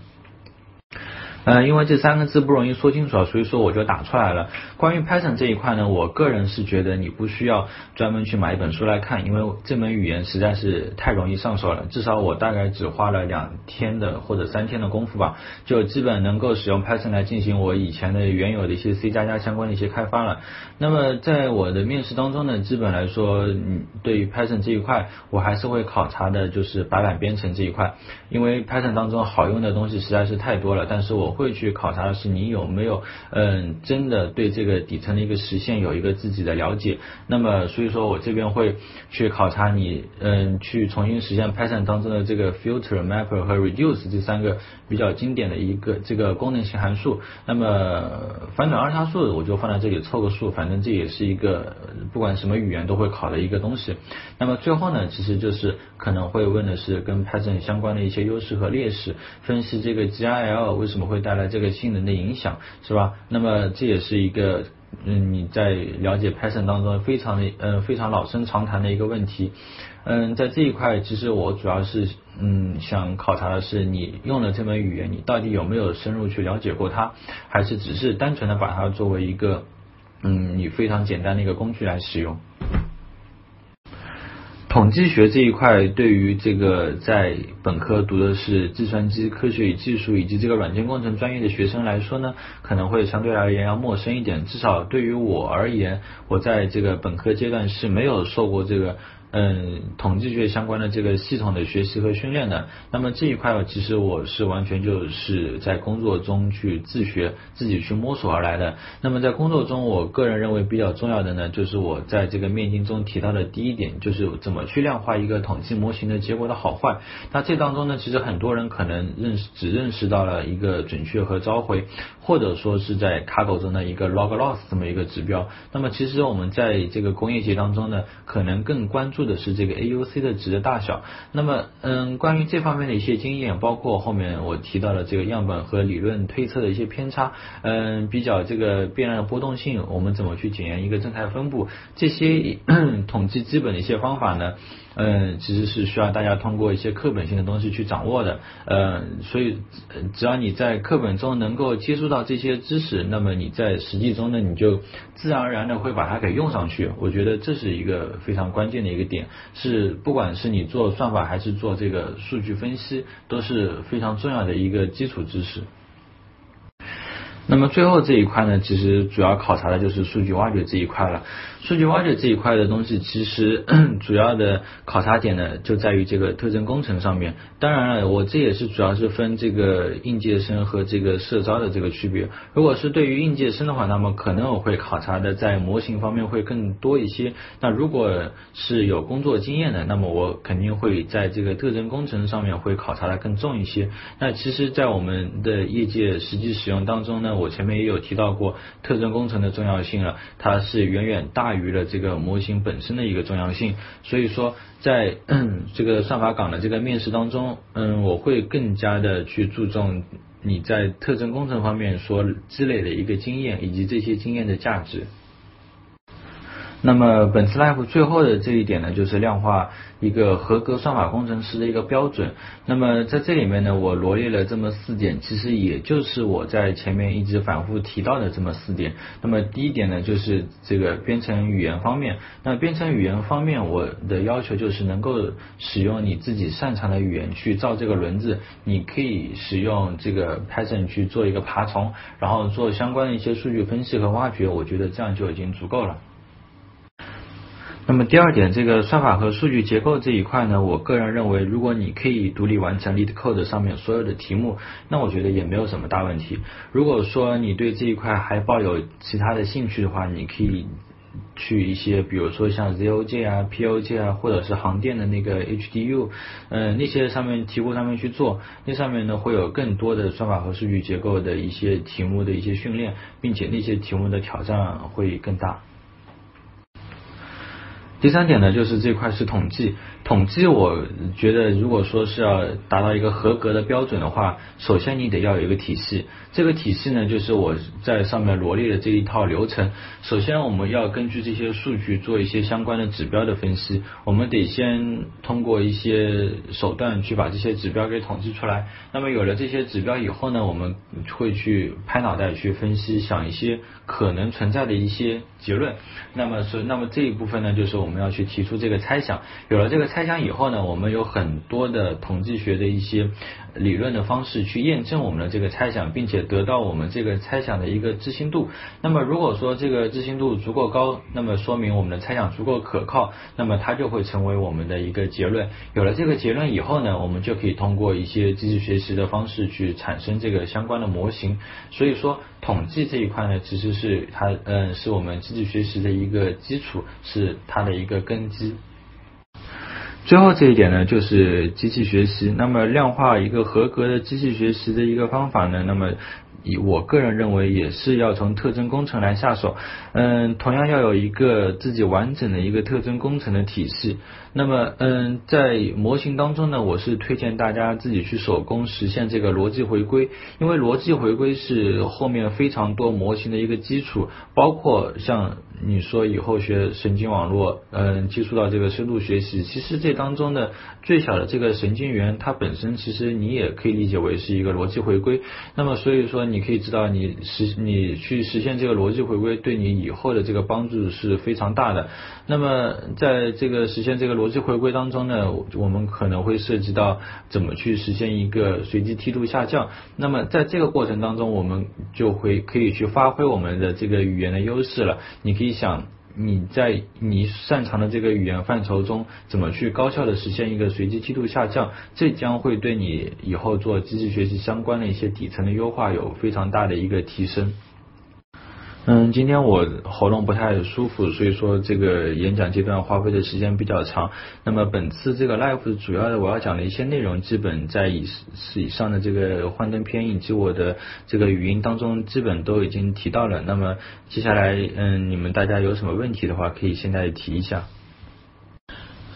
呃，因为这三个字不容易说清楚，所以说我就打出来了。关于 Python 这一块呢，我个人是觉得你不需要专门去买一本书来看，因为这门语言实在是太容易上手了。至少我大概只花了两天的或者三天的功夫吧，就基本能够使用 Python 来进行我以前的原有的一些 C 加加相关的一些开发了。那么在我的面试当中呢，基本来说，嗯，对于 Python 这一块，我还是会考察的就是白板编程这一块，因为 Python 当中好用的东西实在是太多了，但是我。会去考察的是你有没有嗯真的对这个底层的一个实现有一个自己的了解，那么所以说我这边会去考察你嗯去重新实现 Python 当中的这个 filter、map 和 reduce 这三个比较经典的一个这个功能性函数，那么反转二叉树我就放在这里凑个数，反正这也是一个不管什么语言都会考的一个东西。那么最后呢，其实就是可能会问的是跟 Python 相关的一些优势和劣势，分析这个 GIL 为什么会。带来这个性能的影响是吧？那么这也是一个嗯你在了解 Python 当中非常的嗯非常老生常谈的一个问题。嗯，在这一块其实我主要是嗯想考察的是你用了这门语言，你到底有没有深入去了解过它，还是只是单纯的把它作为一个嗯你非常简单的一个工具来使用。统计学这一块，对于这个在本科读的是计算机科学与技术以及这个软件工程专业的学生来说呢，可能会相对而言要陌生一点。至少对于我而言，我在这个本科阶段是没有受过这个。嗯，统计学相关的这个系统的学习和训练的，那么这一块其实我是完全就是在工作中去自学、自己去摸索而来的。那么在工作中，我个人认为比较重要的呢，就是我在这个面经中提到的第一点，就是怎么去量化一个统计模型的结果的好坏。那这当中呢，其实很多人可能认识只认识到了一个准确和召回，或者说是在卡口中的一个 log loss 这么一个指标。那么其实我们在这个工业界当中呢，可能更关注。的是这个 AUC 的值的大小。那么，嗯，关于这方面的一些经验，包括后面我提到的这个样本和理论推测的一些偏差，嗯，比较这个变量的波动性，我们怎么去检验一个正态分布，这些 统计基本的一些方法呢？嗯，其实是需要大家通过一些课本性的东西去掌握的。嗯，所以只要你在课本中能够接触到这些知识，那么你在实际中呢，你就自然而然的会把它给用上去。我觉得这是一个非常关键的一个点，是不管是你做算法还是做这个数据分析，都是非常重要的一个基础知识。那么最后这一块呢，其实主要考察的就是数据挖掘这一块了。数据挖掘这一块的东西，其实 主要的考察点呢，就在于这个特征工程上面。当然了，我这也是主要是分这个应届生和这个社招的这个区别。如果是对于应届生的话，那么可能我会考察的在模型方面会更多一些。那如果是有工作经验的，那么我肯定会在这个特征工程上面会考察的更重一些。那其实，在我们的业界实际使用当中呢，我前面也有提到过特征工程的重要性了，它是远远大。大于了这个模型本身的一个重要性，所以说在 这个算法岗的这个面试当中，嗯，我会更加的去注重你在特征工程方面所积累的一个经验以及这些经验的价值。那么本次 live 最后的这一点呢，就是量化一个合格算法工程师的一个标准。那么在这里面呢，我罗列了这么四点，其实也就是我在前面一直反复提到的这么四点。那么第一点呢，就是这个编程语言方面。那编程语言方面，我的要求就是能够使用你自己擅长的语言去造这个轮子。你可以使用这个 Python 去做一个爬虫，然后做相关的一些数据分析和挖掘，我觉得这样就已经足够了。那么第二点，这个算法和数据结构这一块呢，我个人认为，如果你可以独立完成 LeetCode 上面所有的题目，那我觉得也没有什么大问题。如果说你对这一块还抱有其他的兴趣的话，你可以去一些，比如说像 ZOJ 啊、POJ 啊，或者是航电的那个 HDU，嗯，那些上面题库上面去做，那上面呢会有更多的算法和数据结构的一些题目的一些训练，并且那些题目的挑战会更大。第三点呢，就是这块是统计。统计，我觉得如果说是要达到一个合格的标准的话，首先你得要有一个体系。这个体系呢，就是我在上面罗列的这一套流程。首先，我们要根据这些数据做一些相关的指标的分析。我们得先通过一些手段去把这些指标给统计出来。那么有了这些指标以后呢，我们会去拍脑袋去分析，想一些可能存在的一些结论。那么是，那么这一部分呢，就是我们要去提出这个猜想。有了这个猜猜想以后呢，我们有很多的统计学的一些理论的方式去验证我们的这个猜想，并且得到我们这个猜想的一个置信度。那么如果说这个置信度足够高，那么说明我们的猜想足够可靠，那么它就会成为我们的一个结论。有了这个结论以后呢，我们就可以通过一些机器学习的方式去产生这个相关的模型。所以说，统计这一块呢，其实是它嗯，是我们机器学习的一个基础，是它的一个根基。最后这一点呢，就是机器学习。那么量化一个合格的机器学习的一个方法呢，那么以我个人认为也是要从特征工程来下手。嗯，同样要有一个自己完整的一个特征工程的体系。那么，嗯，在模型当中呢，我是推荐大家自己去手工实现这个逻辑回归，因为逻辑回归是后面非常多模型的一个基础，包括像你说以后学神经网络，嗯，接触到这个深度学习，其实这当中的最小的这个神经元，它本身其实你也可以理解为是一个逻辑回归。那么，所以说你可以知道，你实你去实现这个逻辑回归，对你以后的这个帮助是非常大的。那么，在这个实现这个逻辑回归当中呢，我们可能会涉及到怎么去实现一个随机梯度下降。那么在这个过程当中，我们就会可以去发挥我们的这个语言的优势了。你可以你想你在你擅长的这个语言范畴中，怎么去高效的实现一个随机梯度下降，这将会对你以后做机器学习相关的一些底层的优化有非常大的一个提升。嗯，今天我喉咙不太舒服，所以说这个演讲阶段花费的时间比较长。那么本次这个 life 主要的我要讲的一些内容，基本在以是以上的这个幻灯片以及我的这个语音当中，基本都已经提到了。那么接下来，嗯，你们大家有什么问题的话，可以现在提一下。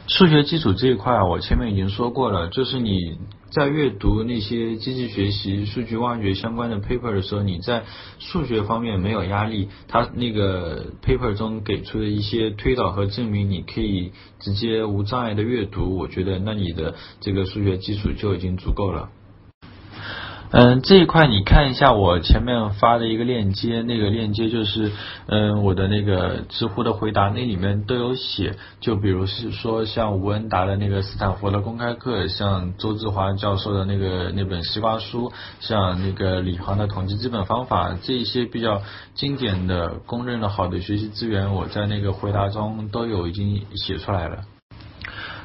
数学基础这一块，我前面已经说过了，就是你在阅读那些机器学习、数据挖掘相关的 paper 的时候，你在数学方面没有压力，它那个 paper 中给出的一些推导和证明，你可以直接无障碍的阅读，我觉得那你的这个数学基础就已经足够了。嗯，这一块你看一下我前面发的一个链接，那个链接就是嗯我的那个知乎的回答，那里面都有写。就比如是说像吴恩达的那个斯坦福的公开课，像周志华教授的那个那本西瓜书，像那个李航的统计基本方法，这一些比较经典的、公认的好的学习资源，我在那个回答中都有已经写出来了。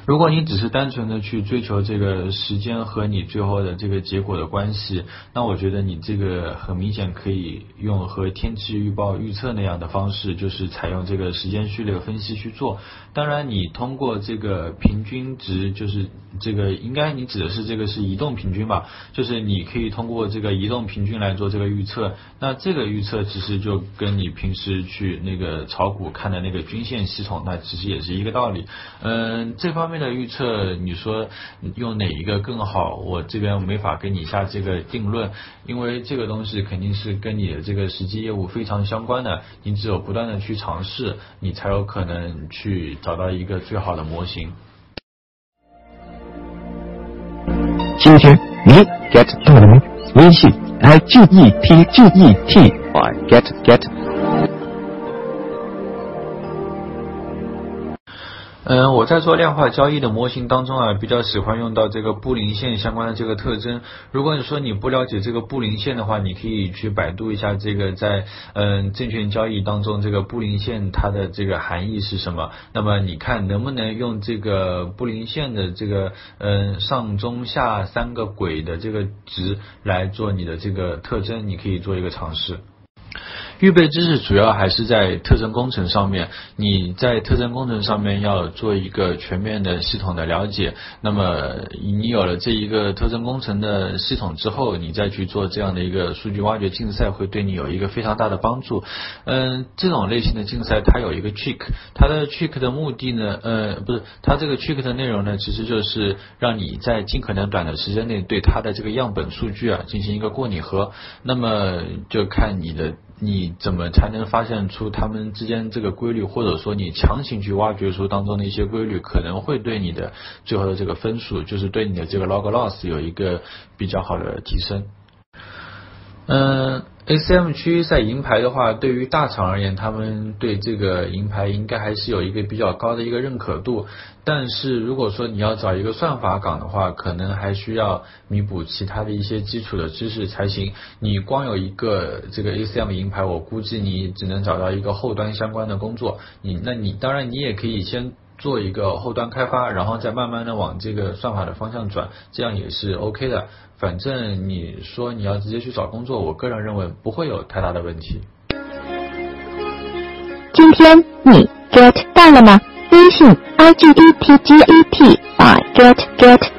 如果你只是单纯的去追求这个时间和你最后的这个结果的关系，那我觉得你这个很明显可以用和天气预报预测那样的方式，就是采用这个时间序列分析去做。当然，你通过这个平均值，就是这个应该你指的是这个是移动平均吧？就是你可以通过这个移动平均来做这个预测。那这个预测其实就跟你平时去那个炒股看的那个均线系统，那其实也是一个道理。嗯，这方面。面的预测，你说用哪一个更好，我这边没法给你下这个定论，因为这个东西肯定是跟你的这个实际业务非常相关的，你只有不断的去尝试，你才有可能去找到一个最好的模型。今天你 get 到了吗？微信 i g e t g e t 啊 get get。嗯，我在做量化交易的模型当中啊，比较喜欢用到这个布林线相关的这个特征。如果你说你不了解这个布林线的话，你可以去百度一下这个在嗯证券交易当中这个布林线它的这个含义是什么。那么你看能不能用这个布林线的这个嗯上中下三个轨的这个值来做你的这个特征，你可以做一个尝试。预备知识主要还是在特征工程上面，你在特征工程上面要做一个全面的系统的了解。那么你有了这一个特征工程的系统之后，你再去做这样的一个数据挖掘竞赛，会对你有一个非常大的帮助。嗯，这种类型的竞赛它有一个 trick，它的 trick 的目的呢，呃，不是，它这个 trick 的内容呢，其实就是让你在尽可能短的时间内对它的这个样本数据啊进行一个过拟合。那么就看你的。你怎么才能发现出他们之间这个规律，或者说你强行去挖掘出当中的一些规律，可能会对你的最后的这个分数，就是对你的这个 log loss 有一个比较好的提升。嗯。ACM 区在银牌的话，对于大厂而言，他们对这个银牌应该还是有一个比较高的一个认可度。但是如果说你要找一个算法岗的话，可能还需要弥补其他的一些基础的知识才行。你光有一个这个 ACM 银牌，我估计你只能找到一个后端相关的工作。你那你当然你也可以先做一个后端开发，然后再慢慢的往这个算法的方向转，这样也是 OK 的。反正你说你要直接去找工作，我个人认为不会有太大的问题。今天你 get 到了吗？微信 i g d t g e t 啊 get get。